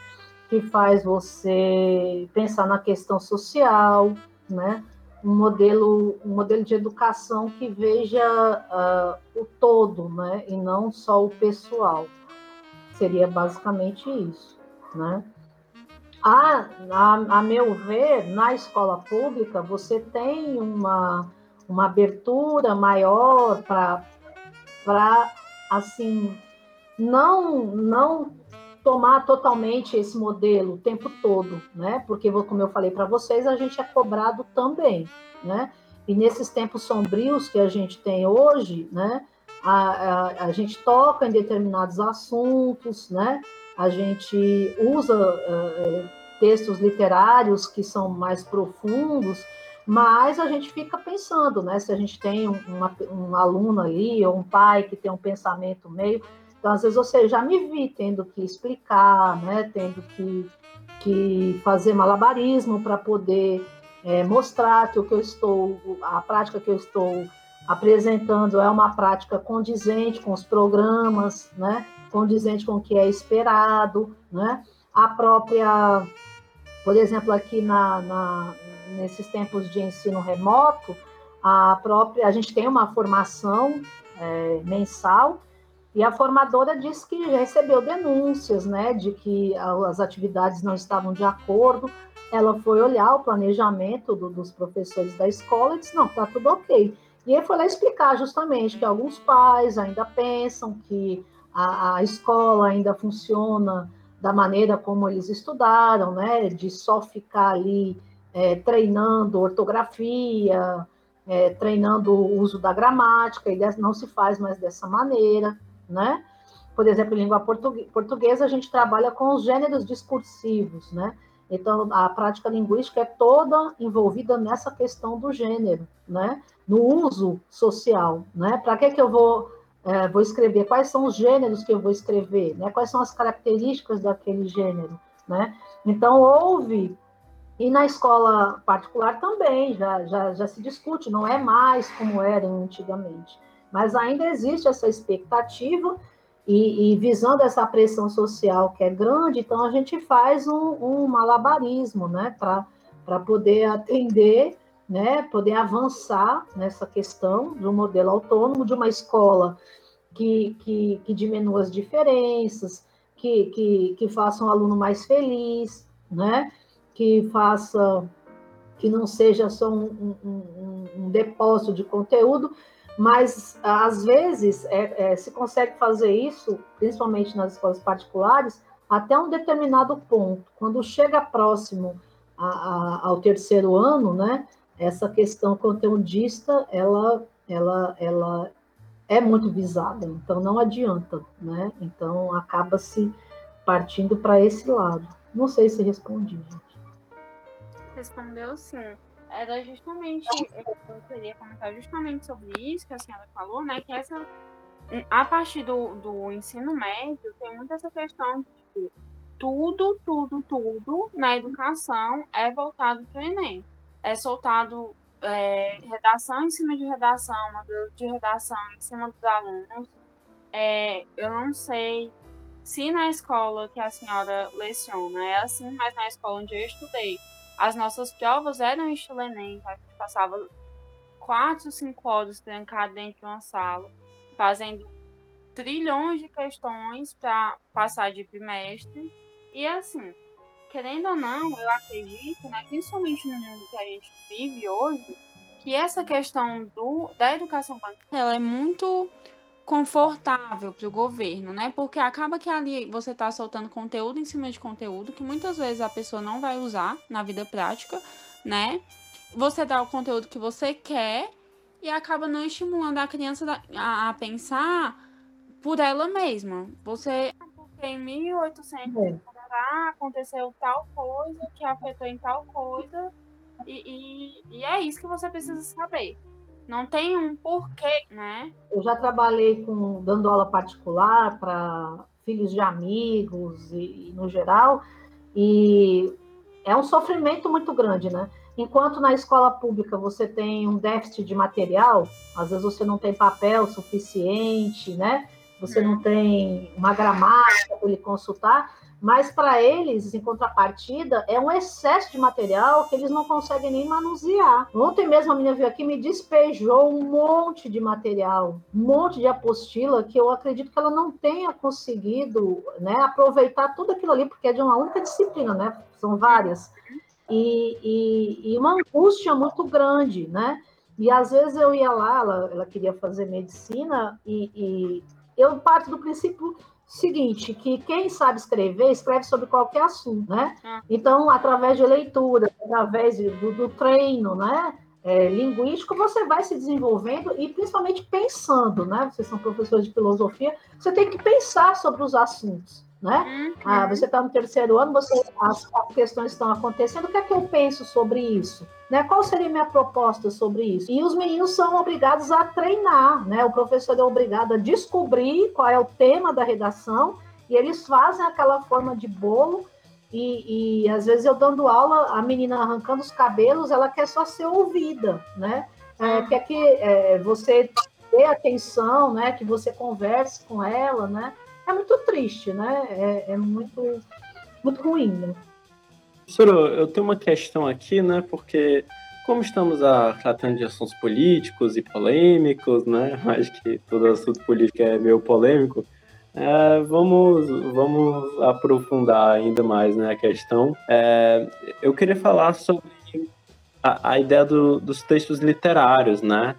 que faz você pensar na questão social, né? um modelo, um modelo de educação que veja uh, o todo, né, e não só o pessoal. Seria basicamente isso, né? A, a, a meu ver, na escola pública, você tem uma, uma abertura maior para, assim, não, não tomar totalmente esse modelo o tempo todo, né? Porque, como eu falei para vocês, a gente é cobrado também, né? E nesses tempos sombrios que a gente tem hoje, né? A, a, a gente toca em determinados assuntos, né? A gente usa uh, textos literários que são mais profundos, mas a gente fica pensando, né? Se a gente tem uma, um aluno ali ou um pai que tem um pensamento meio então, às vezes, você já me vi tendo que explicar, né, tendo que, que fazer malabarismo para poder é, mostrar que o que eu estou, a prática que eu estou apresentando é uma prática condizente com os programas, né, condizente com o que é esperado, né, a própria, por exemplo, aqui na, na nesses tempos de ensino remoto, a própria, a gente tem uma formação é, mensal e a formadora disse que recebeu denúncias, né, de que as atividades não estavam de acordo. Ela foi olhar o planejamento do, dos professores da escola e disse: não, está tudo ok. E ele foi lá explicar justamente que alguns pais ainda pensam que a, a escola ainda funciona da maneira como eles estudaram, né? De só ficar ali é, treinando ortografia, é, treinando o uso da gramática, e não se faz mais dessa maneira, né? Por exemplo, em língua portuguesa, a gente trabalha com os gêneros discursivos, né? Então, a prática linguística é toda envolvida nessa questão do gênero, né? No uso social, né? Para que que eu vou é, vou escrever? Quais são os gêneros que eu vou escrever? Né? Quais são as características daquele gênero, né? Então, houve e na escola particular também já, já, já se discute, não é mais como era antigamente. Mas ainda existe essa expectativa e, e, visando essa pressão social que é grande, então a gente faz um, um malabarismo, né, para poder atender, né, poder avançar nessa questão do modelo autônomo de uma escola que, que, que diminua as diferenças, que, que, que faça um aluno mais feliz, né, que faça, que não seja só um, um, um depósito de conteúdo, mas às vezes é, é, se consegue fazer isso, principalmente nas escolas particulares, até um determinado ponto. Quando chega próximo a, a, ao terceiro ano, né, essa questão conteudista, ela, ela, ela é muito visada, então não adianta, né? Então acaba se partindo para esse lado. Não sei se respondi, gente. Respondeu sim era justamente, eu queria comentar justamente sobre isso que a senhora falou, né? Que essa, a partir do, do ensino médio, tem muito essa questão de que tudo, tudo, tudo na educação é voltado para o Enem. É soltado é, redação em cima de redação, modelo de redação em cima dos alunos. É, eu não sei se na escola que a senhora leciona é assim, mas na escola onde eu estudei, as nossas provas eram estilo Enem, a gente passava quatro, cinco horas trancado dentro de uma sala, fazendo trilhões de questões para passar de bimestre. E assim, querendo ou não, eu acredito, né, principalmente no mundo que a gente vive hoje, que essa questão do, da educação ela é muito confortável para o governo, né? Porque acaba que ali você está soltando conteúdo em cima de conteúdo que muitas vezes a pessoa não vai usar na vida prática, né? Você dá o conteúdo que você quer e acaba não estimulando a criança a, a pensar por ela mesma. Você em 1800 é. aconteceu tal coisa que afetou em tal coisa e, e, e é isso que você precisa saber. Não tem um porquê, né? Eu já trabalhei com dando aula particular para filhos de amigos e, e, no geral, e é um sofrimento muito grande, né? Enquanto na escola pública você tem um déficit de material, às vezes você não tem papel suficiente, né? Você não tem uma gramática para ele consultar, mas para eles, em contrapartida, é um excesso de material que eles não conseguem nem manusear. Ontem mesmo a menina veio aqui e me despejou um monte de material, um monte de apostila que eu acredito que ela não tenha conseguido né, aproveitar tudo aquilo ali, porque é de uma única disciplina, né? São várias. E, e, e uma angústia muito grande, né? E às vezes eu ia lá, ela, ela queria fazer medicina, e, e eu parto do princípio seguinte, que quem sabe escrever, escreve sobre qualquer assunto, né? Ah. Então, através de leitura, através do, do treino, né? É, linguístico, você vai se desenvolvendo e principalmente pensando, né? Vocês são professores de filosofia, você tem que pensar sobre os assuntos né? Uhum. Ah, você está no terceiro ano, você, as, as, questões estão acontecendo, o que é que eu penso sobre isso? Né? Qual seria a minha proposta sobre isso? E os meninos são obrigados a treinar, né? O professor é obrigado a descobrir qual é o tema da redação e eles fazem aquela forma de bolo e, e às vezes eu dando aula, a menina arrancando os cabelos, ela quer só ser ouvida, né? É, quer que é, você dê atenção, né? Que você converse com ela, né? é muito triste, né? É, é muito, muito ruim, né? Soro, eu tenho uma questão aqui, né? Porque como estamos a, tratando de assuntos políticos e polêmicos, né? Acho que todo assunto político é meio polêmico. É, vamos, vamos aprofundar ainda mais né, a questão. É, eu queria falar sobre a, a ideia do, dos textos literários, né?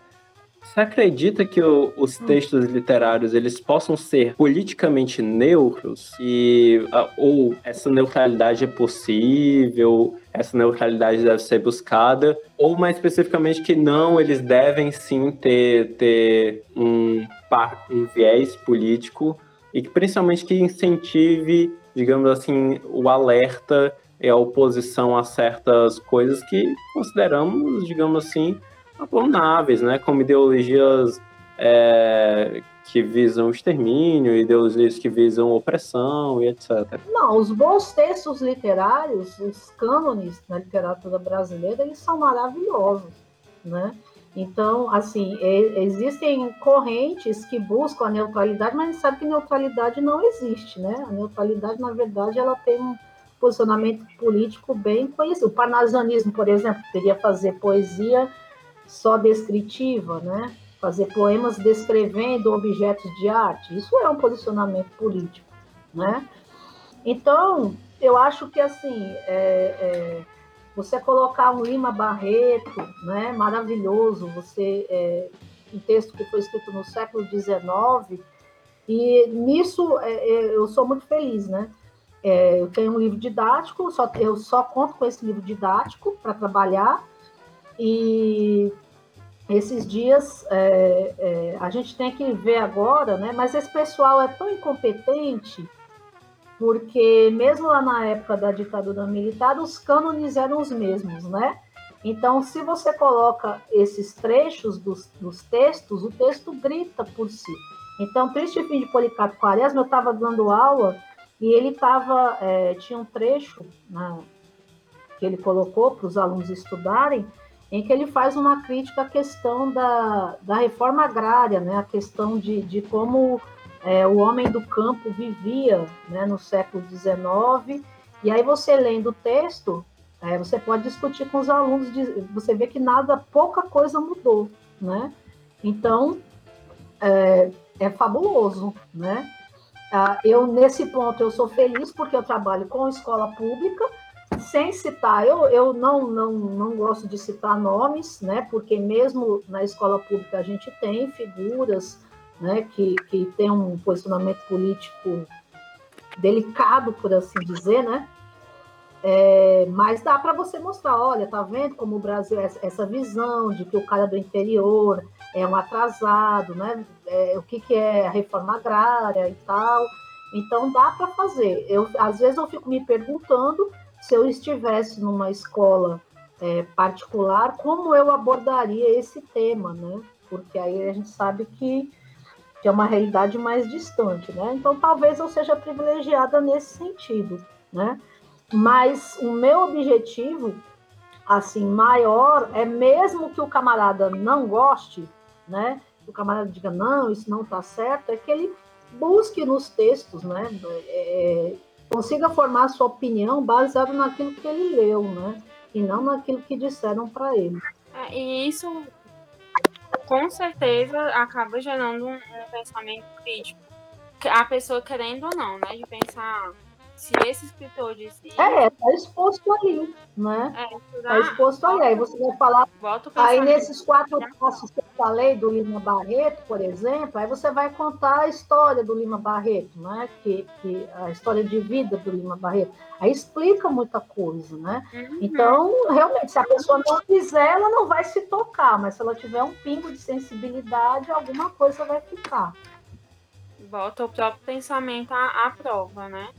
Você acredita que o, os hum. textos literários eles possam ser politicamente neutros e ou essa neutralidade é possível, essa neutralidade deve ser buscada, ou mais especificamente que não, eles devem sim ter, ter um, um viés político e que principalmente que incentive, digamos assim, o alerta e a oposição a certas coisas que consideramos, digamos assim, abomináveis, né? Como ideologias é, que visam extermínio, ideologias que visam opressão e etc. Não, os bons textos literários, os cânones na literatura brasileira, eles são maravilhosos, né? Então, assim, existem correntes que buscam a neutralidade, mas a gente sabe que neutralidade não existe, né? A neutralidade, na verdade, ela tem um posicionamento político bem conhecido. O parnasianismo, por exemplo, queria fazer poesia só descritiva, né? Fazer poemas descrevendo objetos de arte. Isso é um posicionamento político, né? Então, eu acho que assim, é, é, você colocar um Lima Barreto, né? Maravilhoso. Você é, um texto que foi escrito no século XIX e nisso é, é, eu sou muito feliz, né? É, eu tenho um livro didático, só, eu só conto com esse livro didático para trabalhar e esses dias é, é, a gente tem que ver agora, né? Mas esse pessoal é tão incompetente porque mesmo lá na época da ditadura militar, os cânones eram os mesmos, né? Então, se você coloca esses trechos dos, dos textos, o texto grita por si. Então, Triste Fim de Policarpo Quaresma, eu estava dando aula e ele estava, é, tinha um trecho né, que ele colocou para os alunos estudarem, em que ele faz uma crítica à questão da, da reforma agrária, né? a questão de, de como é, o homem do campo vivia né, no século XIX. E aí você lendo o texto, é, você pode discutir com os alunos, você vê que nada, pouca coisa mudou, né? Então, é, é fabuloso, né? Ah, eu, nesse ponto, eu sou feliz porque eu trabalho com escola pública, sem citar, eu, eu não, não, não gosto de citar nomes, né, porque mesmo na escola pública a gente tem figuras né, que, que têm um posicionamento político delicado, por assim dizer, né? É, mas dá para você mostrar, olha, tá vendo como o Brasil é essa visão de que o cara do interior é um atrasado, né? É, o que, que é a reforma agrária e tal. Então dá para fazer. Eu às vezes eu fico me perguntando se eu estivesse numa escola é, particular, como eu abordaria esse tema, né? Porque aí a gente sabe que, que é uma realidade mais distante, né? Então talvez eu seja privilegiada nesse sentido, né? Mas o meu objetivo, assim, maior é mesmo que o camarada não goste, né? Que o camarada diga, não, isso não está certo, é que ele busque nos textos, né? É, consiga formar sua opinião baseado naquilo que ele leu, né? E não naquilo que disseram para ele. É, e isso, com certeza, acaba gerando um, um pensamento crítico. A pessoa querendo ou não, né? De pensar, se esse escritor disse. É, tá exposto ali, né? É, tá exposto ali. Aí você vai falar. Aí nesses quatro passos que falei do Lima Barreto, por exemplo, aí você vai contar a história do Lima Barreto, né? Que, que a história de vida do Lima Barreto. Aí explica muita coisa, né? Uhum. Então, realmente, se a pessoa não quiser, ela não vai se tocar, mas se ela tiver um pingo de sensibilidade, alguma coisa vai ficar. Volta o próprio pensamento à, à prova, né?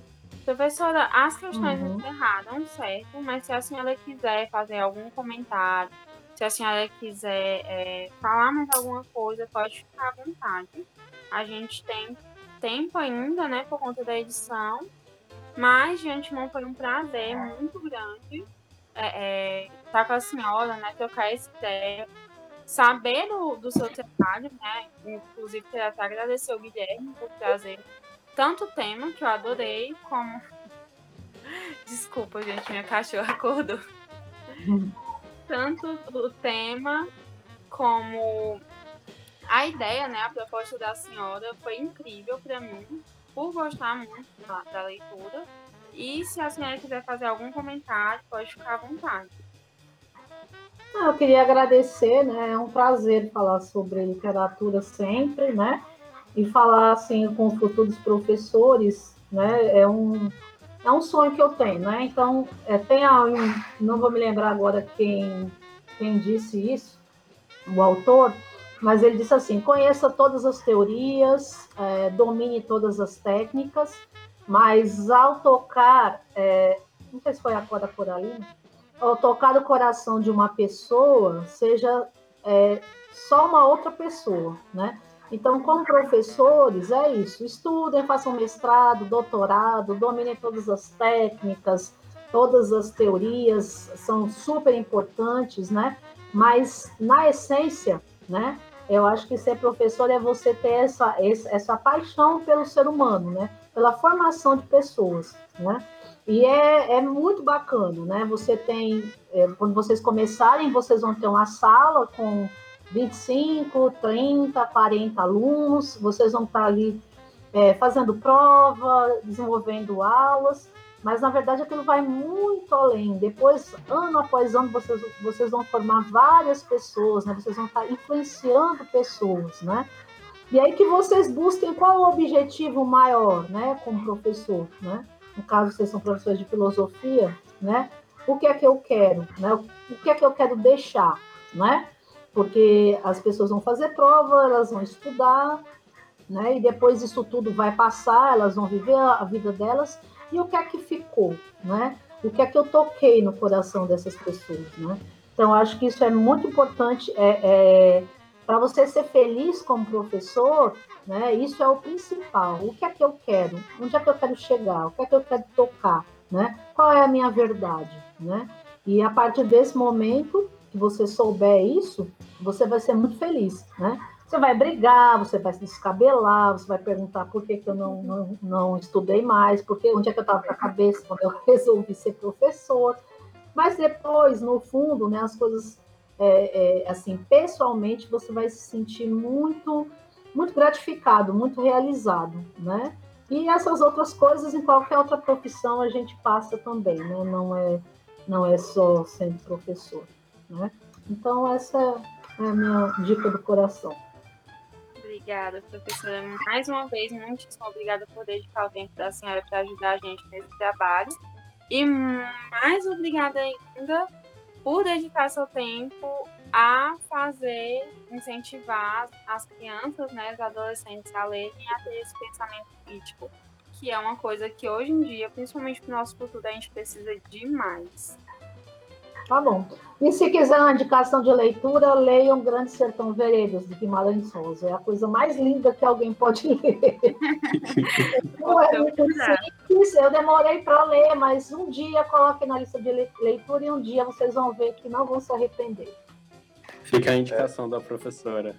Professora, as questões uhum. encerraram, certo? Mas se a senhora quiser fazer algum comentário, se a senhora quiser é, falar mais alguma coisa, pode ficar à vontade. A gente tem tempo ainda, né, por conta da edição. Mas, de antemão, foi um prazer muito grande é, é, estar com a senhora, né, trocar essa ideia, saber do, do seu trabalho, né, inclusive queria até agradecer ao Guilherme por trazer tanto tema, que eu adorei, como. Desculpa, gente, minha cachorra acordou. tanto o tema como a ideia, né, a proposta da senhora foi incrível para mim, por gostar muito da, da, leitura. E se a senhora quiser fazer algum comentário, pode ficar à vontade. Eu queria agradecer, né? É um prazer falar sobre literatura sempre, né? E falar assim com os futuros professores, né? É um, é um sonho que eu tenho, né? Então, é, tem um, não vou me lembrar agora quem, quem disse isso, o autor, mas ele disse assim: conheça todas as teorias, é, domine todas as técnicas, mas ao tocar, é, não sei se foi a corda coralina, ao tocar o coração de uma pessoa, seja é, só uma outra pessoa, né? Então, como professores, é isso: estudem, façam mestrado, doutorado, dominem todas as técnicas, todas as teorias são super importantes, né? Mas, na essência, né? Eu acho que ser professor é você ter essa, essa paixão pelo ser humano, né? Pela formação de pessoas, né? E é, é muito bacana, né? Você tem, é, quando vocês começarem, vocês vão ter uma sala com 25, 30, 40 alunos, vocês vão estar ali é, fazendo prova, desenvolvendo aulas, mas na verdade aquilo vai muito além. Depois, ano após ano, vocês, vocês vão formar várias pessoas, né? Vocês vão estar influenciando pessoas, né? E aí que vocês busquem qual o objetivo maior, né, como professor, né? No caso, vocês são professores de filosofia, né? O que é que eu quero, né? O que é que eu quero deixar, né? Porque as pessoas vão fazer prova, elas vão estudar, né? E depois isso tudo vai passar, elas vão viver a vida delas. E o que é que ficou, né? O que é que eu toquei no coração dessas pessoas, né? Então, acho que isso é muito importante. É, é para você ser feliz como professor, né? Isso é o principal. O que é que eu quero? Onde é que eu quero chegar? O que é que eu quero tocar? Né? Qual é a minha verdade, né? E a partir desse momento, você souber isso, você vai ser muito feliz, né? Você vai brigar, você vai se descabelar, você vai perguntar por que, que eu não, não, não estudei mais, porque onde é que eu estava com a cabeça quando eu resolvi ser professor. Mas depois, no fundo, né, as coisas, é, é, assim, pessoalmente, você vai se sentir muito, muito gratificado, muito realizado, né? E essas outras coisas, em qualquer outra profissão, a gente passa também, né? Não é, não é só sendo professor. Né? Então, essa é a minha dica do coração. Obrigada, professora. Mais uma vez, muitíssimo obrigada por dedicar o tempo da senhora para ajudar a gente nesse trabalho. E mais obrigada ainda por dedicar seu tempo a fazer, incentivar as crianças, né, os adolescentes a lerem a ter esse pensamento crítico, que é uma coisa que hoje em dia, principalmente para o nosso futuro, a gente precisa demais. Tá bom. E se quiser uma indicação de leitura, leiam Grande Sertão Veredas, de Guimarães Souza. É a coisa mais linda que alguém pode ler. Não é muito simples, eu demorei para ler, mas um dia coloque na lista de leitura e um dia vocês vão ver que não vão se arrepender. Fica a indicação é. da professora.